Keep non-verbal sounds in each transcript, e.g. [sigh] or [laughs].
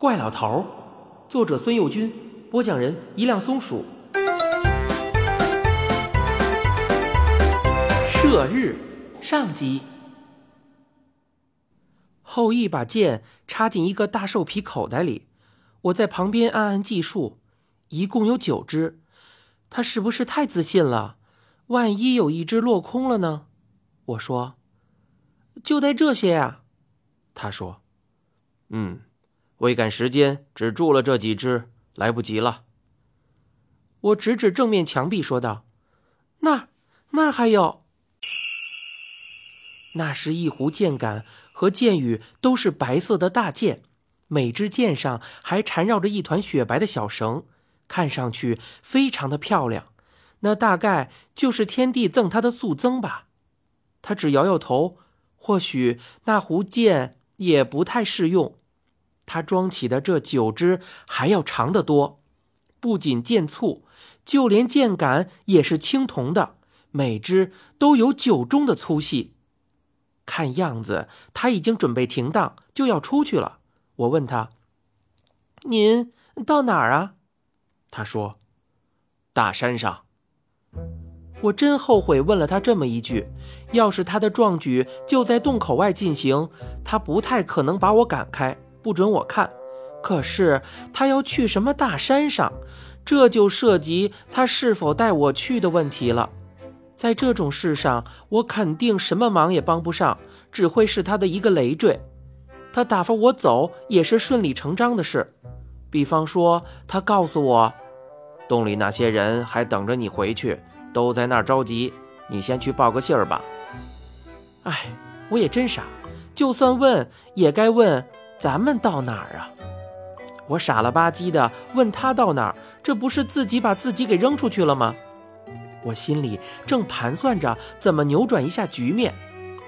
怪老头儿，作者孙幼军，播讲人一辆松鼠。射日上集。后羿把剑插进一个大兽皮口袋里，我在旁边暗暗计数，一共有九只。他是不是太自信了？万一有一只落空了呢？我说：“就带这些呀。”他说：“嗯。”为赶时间，只住了这几只，来不及了。我指指正面墙壁，说道：“那儿，那儿还有。”那是一壶箭杆和箭羽，都是白色的大箭，每支箭上还缠绕着一团雪白的小绳，看上去非常的漂亮。那大概就是天帝赠他的素增吧。他只摇摇头，或许那壶箭也不太适用。他装起的这九支还要长得多，不仅剑簇，就连剑杆也是青铜的，每支都有九中的粗细。看样子他已经准备停当，就要出去了。我问他：“您到哪儿啊？”他说：“大山上。”我真后悔问了他这么一句，要是他的壮举就在洞口外进行，他不太可能把我赶开。不准我看，可是他要去什么大山上，这就涉及他是否带我去的问题了。在这种事上，我肯定什么忙也帮不上，只会是他的一个累赘。他打发我走也是顺理成章的事。比方说，他告诉我，洞里那些人还等着你回去，都在那儿着急，你先去报个信儿吧。哎，我也真傻，就算问，也该问。咱们到哪儿啊？我傻了吧唧的问他到哪儿，这不是自己把自己给扔出去了吗？我心里正盘算着怎么扭转一下局面，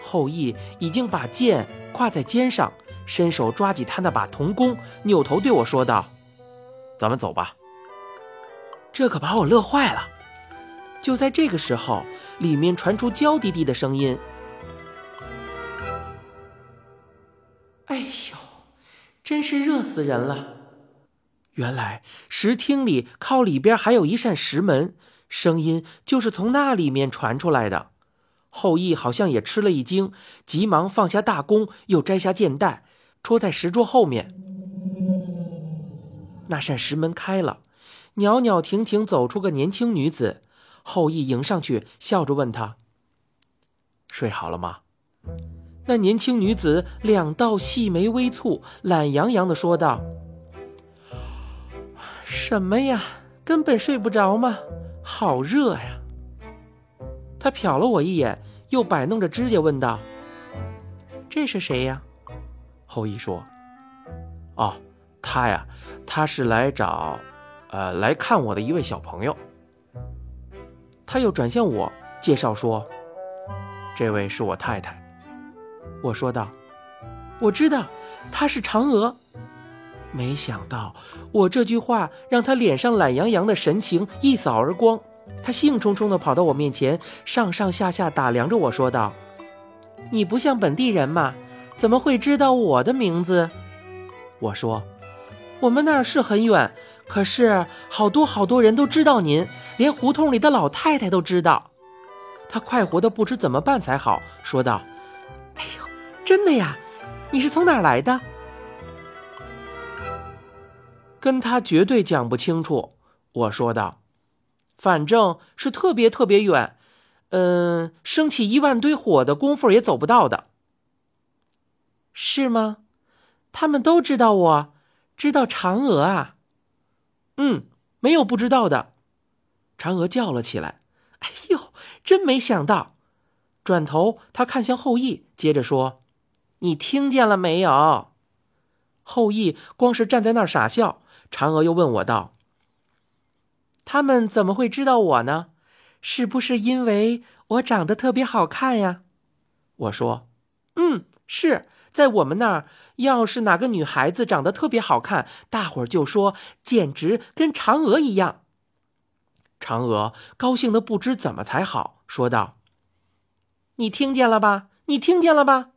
后羿已经把剑挎在肩上，伸手抓起他那把铜弓，扭头对我说道：“咱们走吧。”这可把我乐坏了。就在这个时候，里面传出娇滴滴的声音：“真是热死人了！原来石厅里靠里边还有一扇石门，声音就是从那里面传出来的。后羿好像也吃了一惊，急忙放下大弓，又摘下箭袋，戳在石桌后面。那扇石门开了，袅袅婷婷走出个年轻女子。后羿迎上去，笑着问她：“睡好了吗？”那年轻女子两道细眉微蹙，懒洋洋的说道：“什么呀，根本睡不着吗，好热呀！”她瞟了我一眼，又摆弄着指甲问道：“这是谁呀？”后羿说：“哦，他呀，他是来找，呃，来看我的一位小朋友。”他又转向我介绍说：“这位是我太太。”我说道：“我知道，她是嫦娥。”没想到我这句话让他脸上懒洋洋的神情一扫而光，他兴冲冲地跑到我面前，上上下下打量着我说道：“你不像本地人嘛，怎么会知道我的名字？”我说：“我们那儿是很远，可是好多好多人都知道您，连胡同里的老太太都知道。”他快活的不知怎么办才好，说道。哎呦真的呀，你是从哪儿来的？跟他绝对讲不清楚。我说道：“反正是特别特别远，嗯，升起一万堆火的功夫也走不到的。”是吗？他们都知道我，知道嫦娥啊。嗯，没有不知道的。嫦娥叫了起来：“哎呦，真没想到！”转头，他看向后羿，接着说。你听见了没有？后羿光是站在那儿傻笑。嫦娥又问我道：“他们怎么会知道我呢？是不是因为我长得特别好看呀？”我说：“嗯，是在我们那儿，要是哪个女孩子长得特别好看，大伙儿就说简直跟嫦娥一样。”嫦娥高兴的不知怎么才好，说道：“你听见了吧？你听见了吧？”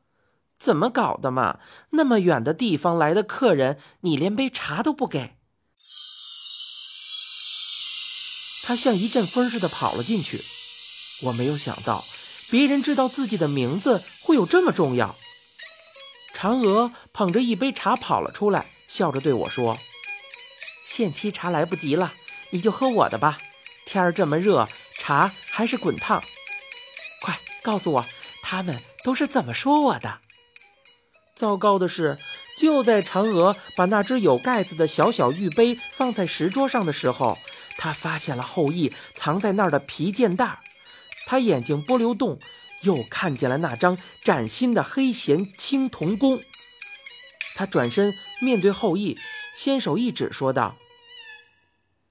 怎么搞的嘛？那么远的地方来的客人，你连杯茶都不给？他像一阵风似的跑了进去。我没有想到，别人知道自己的名字会有这么重要。嫦娥捧着一杯茶跑了出来，笑着对我说：“限期茶来不及了，你就喝我的吧。天儿这么热，茶还是滚烫。快告诉我，他们都是怎么说我的？”糟糕的是，就在嫦娥把那只有盖子的小小玉杯放在石桌上的时候，她发现了后羿藏在那儿的皮箭袋。她眼睛不流动，又看见了那张崭新的黑弦青铜弓。她转身面对后羿，先手一指，说道：“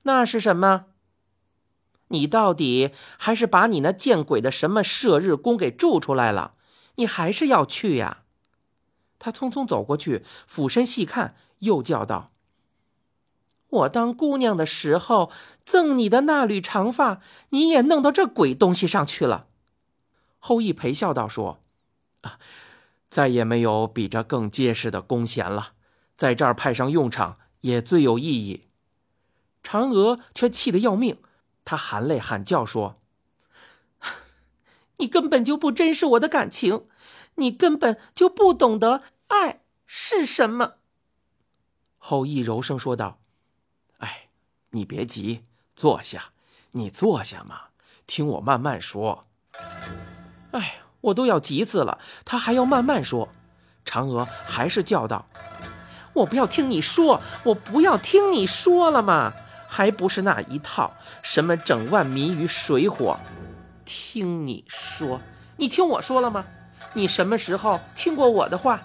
那是什么？你到底还是把你那见鬼的什么射日弓给铸出来了？你还是要去呀？”他匆匆走过去，俯身细看，又叫道：“我当姑娘的时候赠你的那缕长发，你也弄到这鬼东西上去了。”后羿陪笑道：“说，啊，再也没有比这更结实的弓弦了，在这儿派上用场也最有意义。”嫦娥却气得要命，她含泪喊叫说：“ [laughs] 你根本就不珍视我的感情，你根本就不懂得。”爱是什么？后羿柔声说道：“哎，你别急，坐下。你坐下嘛，听我慢慢说。”哎，我都要急死了，他还要慢慢说。嫦娥还是叫道：“我不要听你说，我不要听你说了嘛，还不是那一套，什么整万民于水火？听你说，你听我说了吗？你什么时候听过我的话？”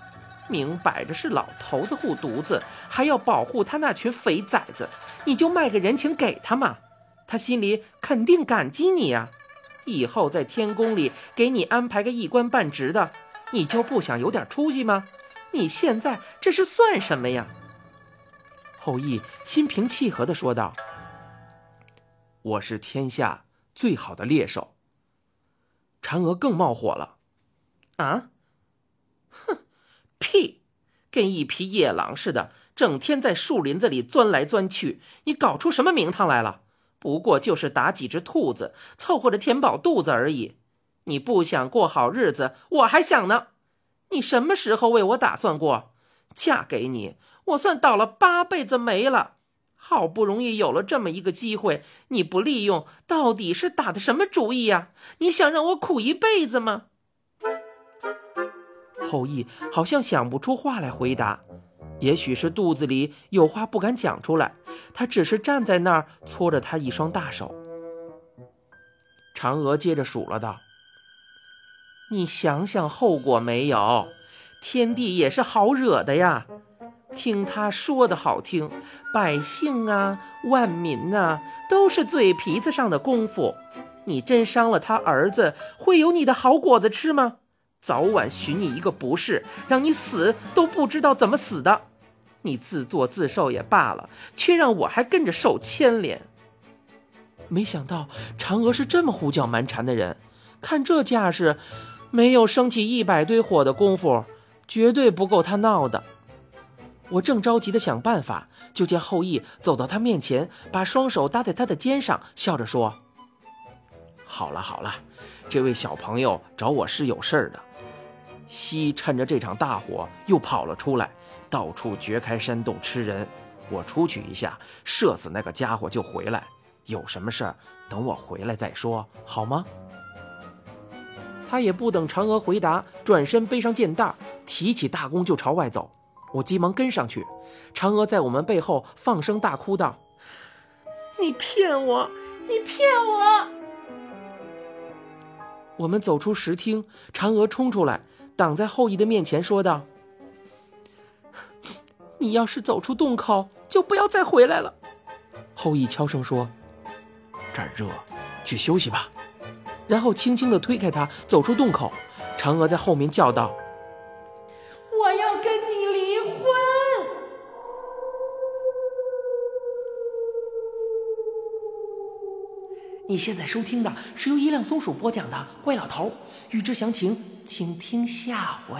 明摆着是老头子护犊子，还要保护他那群肥崽子，你就卖个人情给他嘛，他心里肯定感激你呀。以后在天宫里给你安排个一官半职的，你就不想有点出息吗？你现在这是算什么呀？后羿心平气和地说道：“我是天下最好的猎手。”嫦娥更冒火了，啊，哼！屁，跟一匹野狼似的，整天在树林子里钻来钻去。你搞出什么名堂来了？不过就是打几只兔子，凑合着填饱肚子而已。你不想过好日子，我还想呢。你什么时候为我打算过？嫁给你，我算倒了八辈子霉了。好不容易有了这么一个机会，你不利用，到底是打的什么主意呀？你想让我苦一辈子吗？后羿好像想不出话来回答，也许是肚子里有话不敢讲出来，他只是站在那儿搓着他一双大手。嫦娥接着数了道：“你想想后果没有？天帝也是好惹的呀。听他说的好听，百姓啊、万民啊，都是嘴皮子上的功夫。你真伤了他儿子，会有你的好果子吃吗？”早晚寻你一个不是，让你死都不知道怎么死的。你自作自受也罢了，却让我还跟着受牵连。没想到嫦娥是这么胡搅蛮缠的人，看这架势，没有升起一百堆火的功夫，绝对不够他闹的。我正着急的想办法，就见后羿走到他面前，把双手搭在他的肩上，笑着说：“好了好了，这位小朋友找我是有事儿的。”西趁着这场大火又跑了出来，到处掘开山洞吃人。我出去一下，射死那个家伙就回来。有什么事儿，等我回来再说，好吗？他也不等嫦娥回答，转身背上剑袋，提起大弓就朝外走。我急忙跟上去，嫦娥在我们背后放声大哭道：“你骗我！你骗我！”我们走出石厅，嫦娥冲出来。挡在后羿的面前，说道：“你要是走出洞口，就不要再回来了。”后羿悄声说：“这儿热，去休息吧。”然后轻轻的推开他，走出洞口。嫦娥在后面叫道：“你现在收听的是由一辆松鼠播讲的《怪老头》，欲知详情。请听下回。